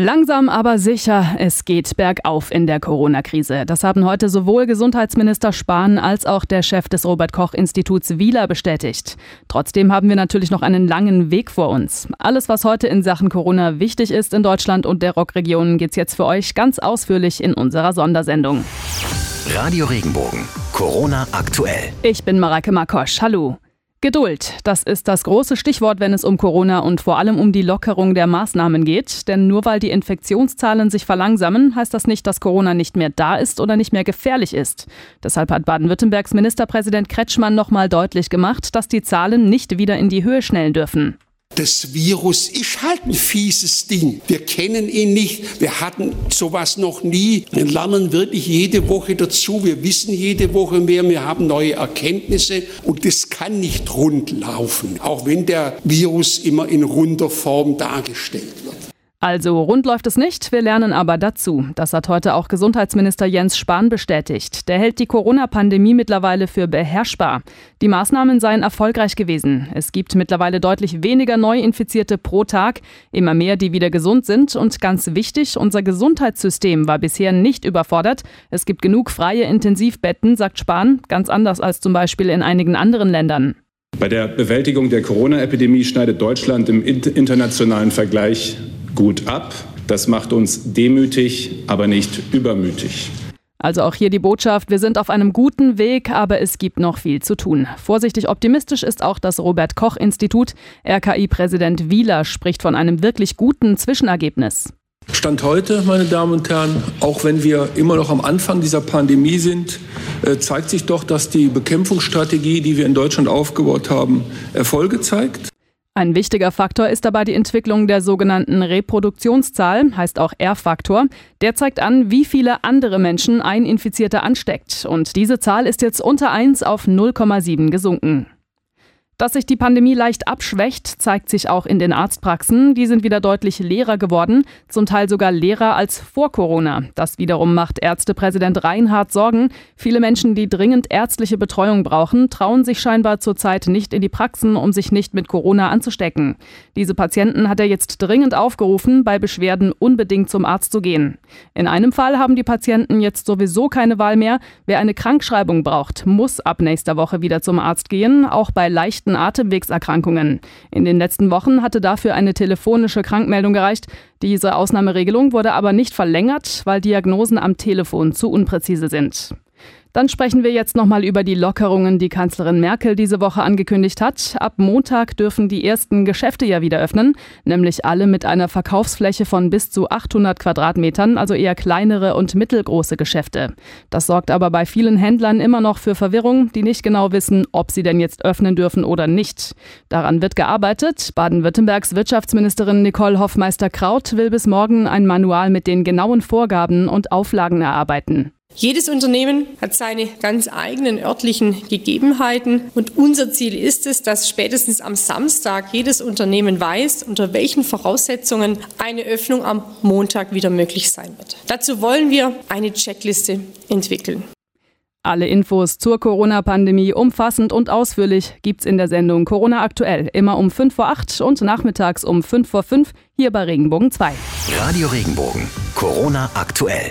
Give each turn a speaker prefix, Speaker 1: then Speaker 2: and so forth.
Speaker 1: Langsam aber sicher, es geht bergauf in der Corona-Krise. Das haben heute sowohl Gesundheitsminister Spahn als auch der Chef des Robert Koch Instituts Wieler bestätigt. Trotzdem haben wir natürlich noch einen langen Weg vor uns. Alles, was heute in Sachen Corona wichtig ist in Deutschland und der Rockregion, geht's jetzt für euch ganz ausführlich in unserer Sondersendung.
Speaker 2: Radio Regenbogen, Corona aktuell.
Speaker 1: Ich bin Mareike Makosch. Hallo. Geduld, das ist das große Stichwort, wenn es um Corona und vor allem um die Lockerung der Maßnahmen geht. Denn nur weil die Infektionszahlen sich verlangsamen, heißt das nicht, dass Corona nicht mehr da ist oder nicht mehr gefährlich ist. Deshalb hat Baden-Württembergs Ministerpräsident Kretschmann nochmal deutlich gemacht, dass die Zahlen nicht wieder in die Höhe schnellen dürfen.
Speaker 3: Das Virus ist halt ein fieses Ding. Wir kennen ihn nicht. Wir hatten sowas noch nie. Wir lernen wirklich jede Woche dazu. Wir wissen jede Woche mehr. Wir haben neue Erkenntnisse. Und das kann nicht rund laufen, auch wenn der Virus immer in runder Form dargestellt wird.
Speaker 1: Also rund läuft es nicht, wir lernen aber dazu. Das hat heute auch Gesundheitsminister Jens Spahn bestätigt. Der hält die Corona-Pandemie mittlerweile für beherrschbar. Die Maßnahmen seien erfolgreich gewesen. Es gibt mittlerweile deutlich weniger Neuinfizierte pro Tag, immer mehr, die wieder gesund sind. Und ganz wichtig, unser Gesundheitssystem war bisher nicht überfordert. Es gibt genug freie Intensivbetten, sagt Spahn, ganz anders als zum Beispiel in einigen anderen Ländern.
Speaker 4: Bei der Bewältigung der Corona-Epidemie schneidet Deutschland im internationalen Vergleich gut ab. Das macht uns demütig, aber nicht übermütig.
Speaker 1: Also auch hier die Botschaft, wir sind auf einem guten Weg, aber es gibt noch viel zu tun. Vorsichtig optimistisch ist auch das Robert Koch Institut. RKI-Präsident Wieler spricht von einem wirklich guten Zwischenergebnis.
Speaker 5: Stand heute, meine Damen und Herren, auch wenn wir immer noch am Anfang dieser Pandemie sind, äh, zeigt sich doch, dass die Bekämpfungsstrategie, die wir in Deutschland aufgebaut haben, Erfolge zeigt.
Speaker 1: Ein wichtiger Faktor ist dabei die Entwicklung der sogenannten Reproduktionszahl, heißt auch R-Faktor. Der zeigt an, wie viele andere Menschen ein Infizierter ansteckt. Und diese Zahl ist jetzt unter 1 auf 0,7 gesunken. Dass sich die Pandemie leicht abschwächt, zeigt sich auch in den Arztpraxen. Die sind wieder deutlich leerer geworden, zum Teil sogar leerer als vor Corona. Das wiederum macht Ärztepräsident Reinhardt Sorgen. Viele Menschen, die dringend ärztliche Betreuung brauchen, trauen sich scheinbar zurzeit nicht in die Praxen, um sich nicht mit Corona anzustecken. Diese Patienten hat er jetzt dringend aufgerufen, bei Beschwerden unbedingt zum Arzt zu gehen. In einem Fall haben die Patienten jetzt sowieso keine Wahl mehr. Wer eine Krankschreibung braucht, muss ab nächster Woche wieder zum Arzt gehen, auch bei leichten leichten Atemwegserkrankungen. In den letzten Wochen hatte dafür eine telefonische Krankmeldung gereicht. Diese Ausnahmeregelung wurde aber nicht verlängert, weil Diagnosen am Telefon zu unpräzise sind. Dann sprechen wir jetzt nochmal über die Lockerungen, die Kanzlerin Merkel diese Woche angekündigt hat. Ab Montag dürfen die ersten Geschäfte ja wieder öffnen, nämlich alle mit einer Verkaufsfläche von bis zu 800 Quadratmetern, also eher kleinere und mittelgroße Geschäfte. Das sorgt aber bei vielen Händlern immer noch für Verwirrung, die nicht genau wissen, ob sie denn jetzt öffnen dürfen oder nicht. Daran wird gearbeitet. Baden-Württembergs Wirtschaftsministerin Nicole Hoffmeister-Kraut will bis morgen ein Manual mit den genauen Vorgaben und Auflagen erarbeiten.
Speaker 6: Jedes Unternehmen hat seine ganz eigenen örtlichen Gegebenheiten und unser Ziel ist es, dass spätestens am Samstag jedes Unternehmen weiß, unter welchen Voraussetzungen eine Öffnung am Montag wieder möglich sein wird. Dazu wollen wir eine Checkliste entwickeln.
Speaker 1: Alle Infos zur Corona-Pandemie umfassend und ausführlich gibt's in der Sendung Corona aktuell, immer um 5 vor 8 und nachmittags um 5 vor 5 hier bei Regenbogen 2.
Speaker 2: Radio Regenbogen, Corona aktuell.